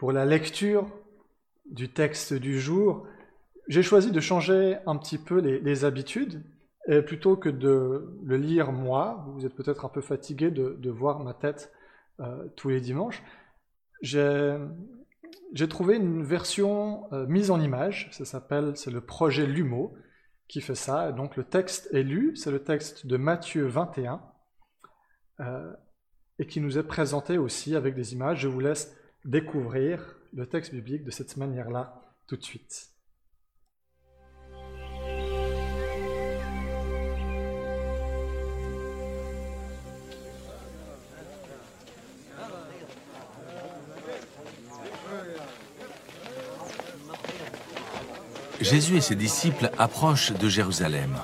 pour la lecture du texte du jour, j'ai choisi de changer un petit peu les, habitudes. Et plutôt que de le lire moi, vous êtes peut-être un peu fatigué de, voir ma tête euh, tous les dimanches, j'ai trouvé une version euh, mise en image, ça s'appelle, c'est le projet Lumo qui fait ça. donc le texte est lu, c'est le texte de Matthieu 21, euh, et qui nous est présenté aussi avec des images. Je vous laisse découvrir le texte biblique de cette manière-là tout de suite. Jésus et ses disciples approchent de Jérusalem.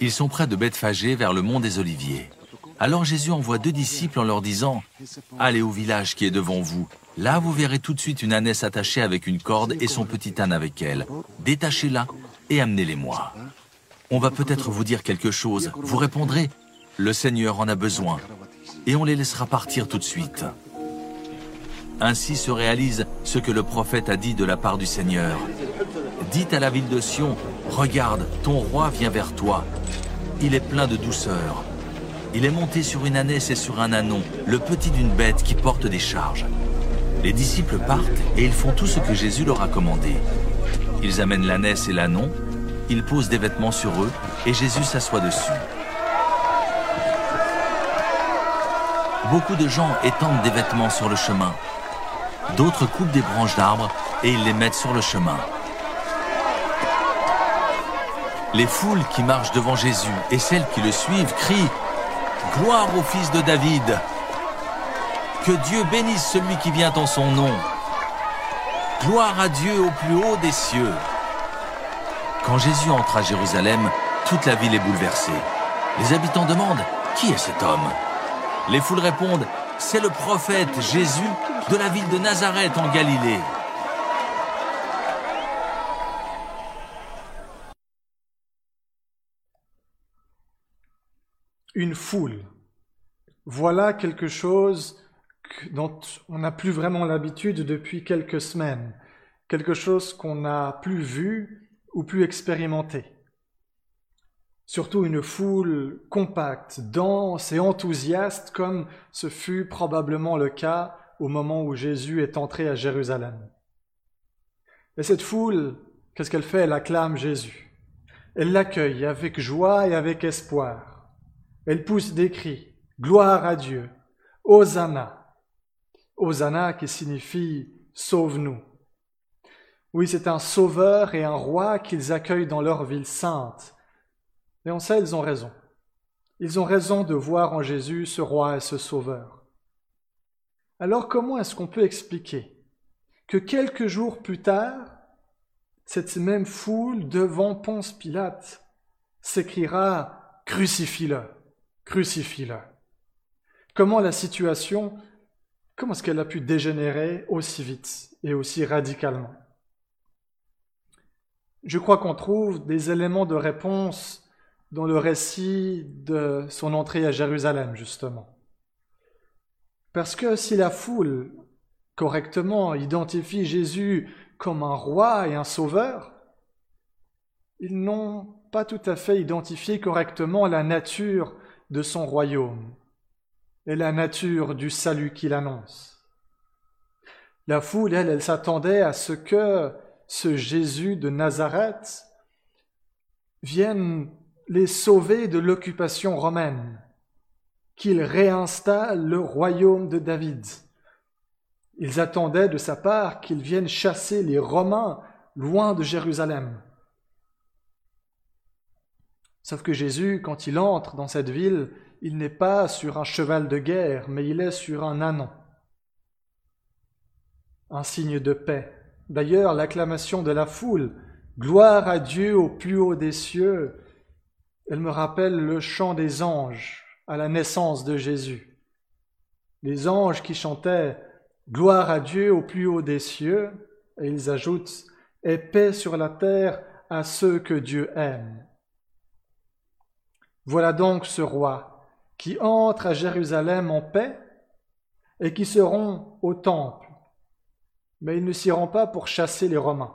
Ils sont près de Bethphagée vers le mont des Oliviers. Alors Jésus envoie deux disciples en leur disant Allez au village qui est devant vous. Là, vous verrez tout de suite une ânesse attachée avec une corde et son petit âne avec elle. Détachez-la et amenez-les-moi. On va peut-être vous dire quelque chose. Vous répondrez Le Seigneur en a besoin. Et on les laissera partir tout de suite. Ainsi se réalise ce que le prophète a dit de la part du Seigneur. Dites à la ville de Sion, regarde, ton roi vient vers toi. Il est plein de douceur. Il est monté sur une ânesse et sur un anon, le petit d'une bête qui porte des charges. Les disciples partent et ils font tout ce que Jésus leur a commandé. Ils amènent l'ânesse et l'anon, ils posent des vêtements sur eux et Jésus s'assoit dessus. Beaucoup de gens étendent des vêtements sur le chemin. D'autres coupent des branches d'arbres et ils les mettent sur le chemin. Les foules qui marchent devant Jésus et celles qui le suivent crient Gloire au Fils de David Que Dieu bénisse celui qui vient en son nom Gloire à Dieu au plus haut des cieux Quand Jésus entre à Jérusalem, toute la ville est bouleversée. Les habitants demandent Qui est cet homme? Les foules répondent C'est le prophète Jésus de la ville de Nazareth en Galilée. Une foule. Voilà quelque chose dont on n'a plus vraiment l'habitude depuis quelques semaines, quelque chose qu'on n'a plus vu ou plus expérimenté. Surtout une foule compacte, dense et enthousiaste comme ce fut probablement le cas au moment où Jésus est entré à Jérusalem. Et cette foule, qu'est-ce qu'elle fait? Elle acclame Jésus. Elle l'accueille avec joie et avec espoir. Elle pousse des cris, gloire à Dieu, Hosanna. Hosanna qui signifie sauve-nous. Oui, c'est un sauveur et un roi qu'ils accueillent dans leur ville sainte. Et on sait, ils ont raison. Ils ont raison de voir en Jésus ce roi et ce sauveur. Alors comment est-ce qu'on peut expliquer que quelques jours plus tard, cette même foule devant Ponce Pilate s'écriera Crucifie-le crucifie-le. Comment la situation, comment est-ce qu'elle a pu dégénérer aussi vite et aussi radicalement? Je crois qu'on trouve des éléments de réponse dans le récit de son entrée à Jérusalem, justement. Parce que si la foule correctement identifie Jésus comme un roi et un sauveur, ils n'ont pas tout à fait identifié correctement la nature de son royaume et la nature du salut qu'il annonce. La foule, elle, elle s'attendait à ce que ce Jésus de Nazareth vienne les sauver de l'occupation romaine, qu'il réinstalle le royaume de David. Ils attendaient de sa part qu'il vienne chasser les Romains loin de Jérusalem. Sauf que Jésus, quand il entre dans cette ville, il n'est pas sur un cheval de guerre, mais il est sur un anon. Un signe de paix. D'ailleurs, l'acclamation de la foule, Gloire à Dieu au plus haut des cieux, elle me rappelle le chant des anges à la naissance de Jésus. Les anges qui chantaient Gloire à Dieu au plus haut des cieux, et ils ajoutent Et paix sur la terre à ceux que Dieu aime. Voilà donc ce roi qui entre à Jérusalem en paix et qui seront au temple. mais il ne s'y rend pas pour chasser les Romains.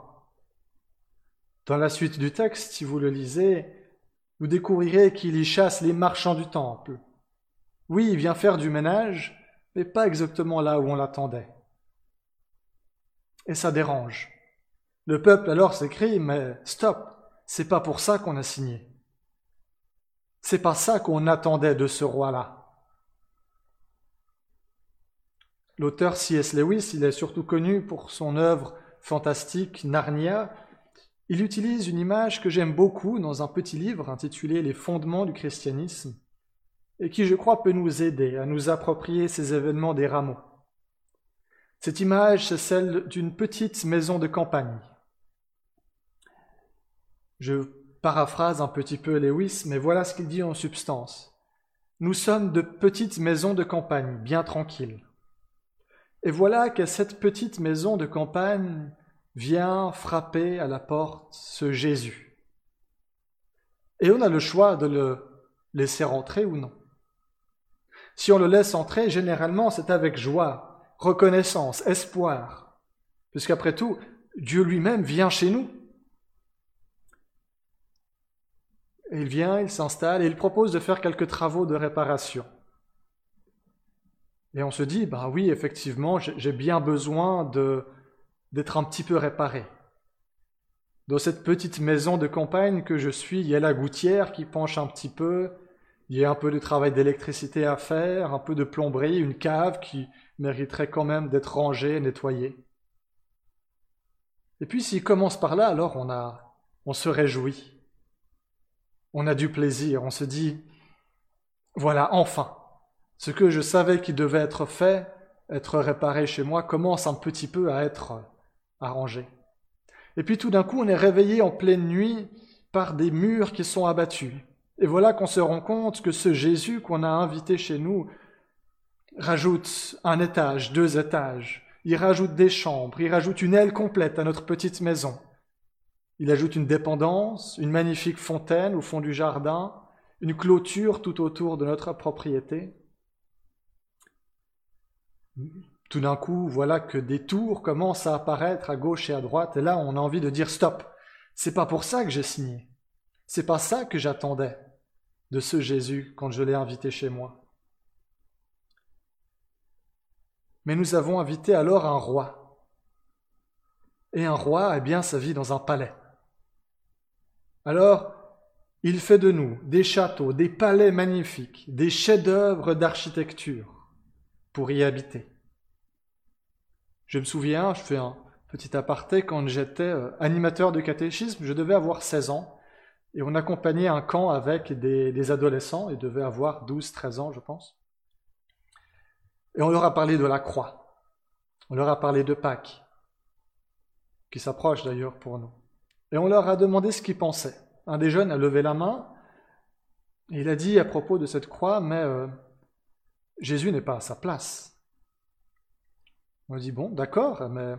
Dans la suite du texte, si vous le lisez, vous découvrirez qu'il y chasse les marchands du temple. Oui, il vient faire du ménage, mais pas exactement là où on l'attendait. Et ça dérange. Le peuple alors s'écrie, mais stop, c'est pas pour ça qu'on a signé. C'est pas ça qu'on attendait de ce roi-là. L'auteur C.S. Lewis, il est surtout connu pour son œuvre fantastique Narnia. Il utilise une image que j'aime beaucoup dans un petit livre intitulé Les fondements du christianisme et qui, je crois, peut nous aider à nous approprier ces événements des rameaux. Cette image, c'est celle d'une petite maison de campagne. Je paraphrase un petit peu Lewis, mais voilà ce qu'il dit en substance. Nous sommes de petites maisons de campagne, bien tranquilles. Et voilà que cette petite maison de campagne vient frapper à la porte ce Jésus. Et on a le choix de le laisser rentrer ou non. Si on le laisse entrer, généralement c'est avec joie, reconnaissance, espoir, puisqu'après tout, Dieu lui-même vient chez nous. Il vient, il s'installe et il propose de faire quelques travaux de réparation. Et on se dit, bah oui, effectivement, j'ai bien besoin d'être un petit peu réparé. Dans cette petite maison de campagne que je suis, il y a la gouttière qui penche un petit peu, il y a un peu de travail d'électricité à faire, un peu de plomberie, une cave qui mériterait quand même d'être rangée, nettoyée. Et puis s'il commence par là, alors on a, on se réjouit. On a du plaisir, on se dit, voilà, enfin, ce que je savais qui devait être fait, être réparé chez moi, commence un petit peu à être arrangé. Et puis tout d'un coup, on est réveillé en pleine nuit par des murs qui sont abattus. Et voilà qu'on se rend compte que ce Jésus qu'on a invité chez nous rajoute un étage, deux étages, il rajoute des chambres, il rajoute une aile complète à notre petite maison. Il ajoute une dépendance, une magnifique fontaine au fond du jardin, une clôture tout autour de notre propriété. Tout d'un coup, voilà que des tours commencent à apparaître à gauche et à droite, et là, on a envie de dire stop. C'est pas pour ça que j'ai signé. C'est pas ça que j'attendais de ce Jésus quand je l'ai invité chez moi. Mais nous avons invité alors un roi. Et un roi, eh bien, ça vit dans un palais. Alors, il fait de nous des châteaux, des palais magnifiques, des chefs-d'œuvre d'architecture pour y habiter. Je me souviens, je fais un petit aparté, quand j'étais euh, animateur de catéchisme, je devais avoir 16 ans, et on accompagnait un camp avec des, adolescents, ils devaient avoir 12, 13 ans, je pense. Et on leur a parlé de la croix, on leur a parlé de Pâques, qui s'approche d'ailleurs pour nous. Et on leur a demandé ce qu'ils pensaient. Un des jeunes a levé la main, et il a dit à propos de cette croix, mais euh, Jésus n'est pas à sa place. On dit, bon, d'accord, mais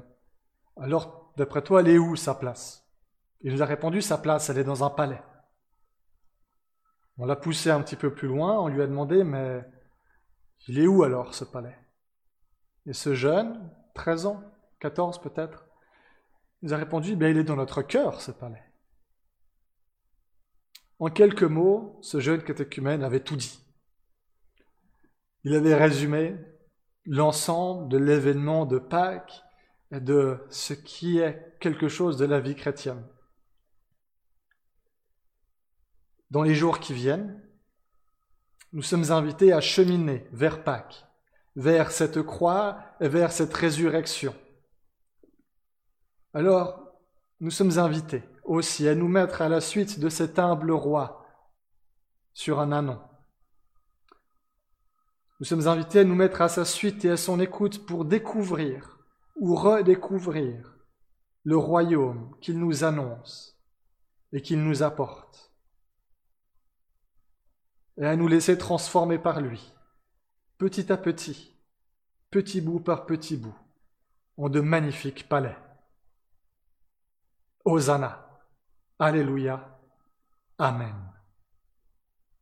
alors, d'après toi, elle est où sa place? Il nous a répondu, sa place, elle est dans un palais. On l'a poussé un petit peu plus loin, on lui a demandé, mais il est où alors ce palais? Et ce jeune, 13 ans, 14 peut-être, il a répondu, bien, il est dans notre cœur, ce palais. En quelques mots, ce jeune catéchumène avait tout dit. Il avait résumé l'ensemble de l'événement de Pâques et de ce qui est quelque chose de la vie chrétienne. Dans les jours qui viennent, nous sommes invités à cheminer vers Pâques, vers cette croix et vers cette résurrection. Alors, nous sommes invités aussi à nous mettre à la suite de cet humble roi sur un anon nous sommes invités à nous mettre à sa suite et à son écoute pour découvrir ou redécouvrir le royaume qu'il nous annonce et qu'il nous apporte, et à nous laisser transformer par lui, petit à petit, petit bout par petit bout, en de magnifiques palais. Hosanna, Alléluia, Amen.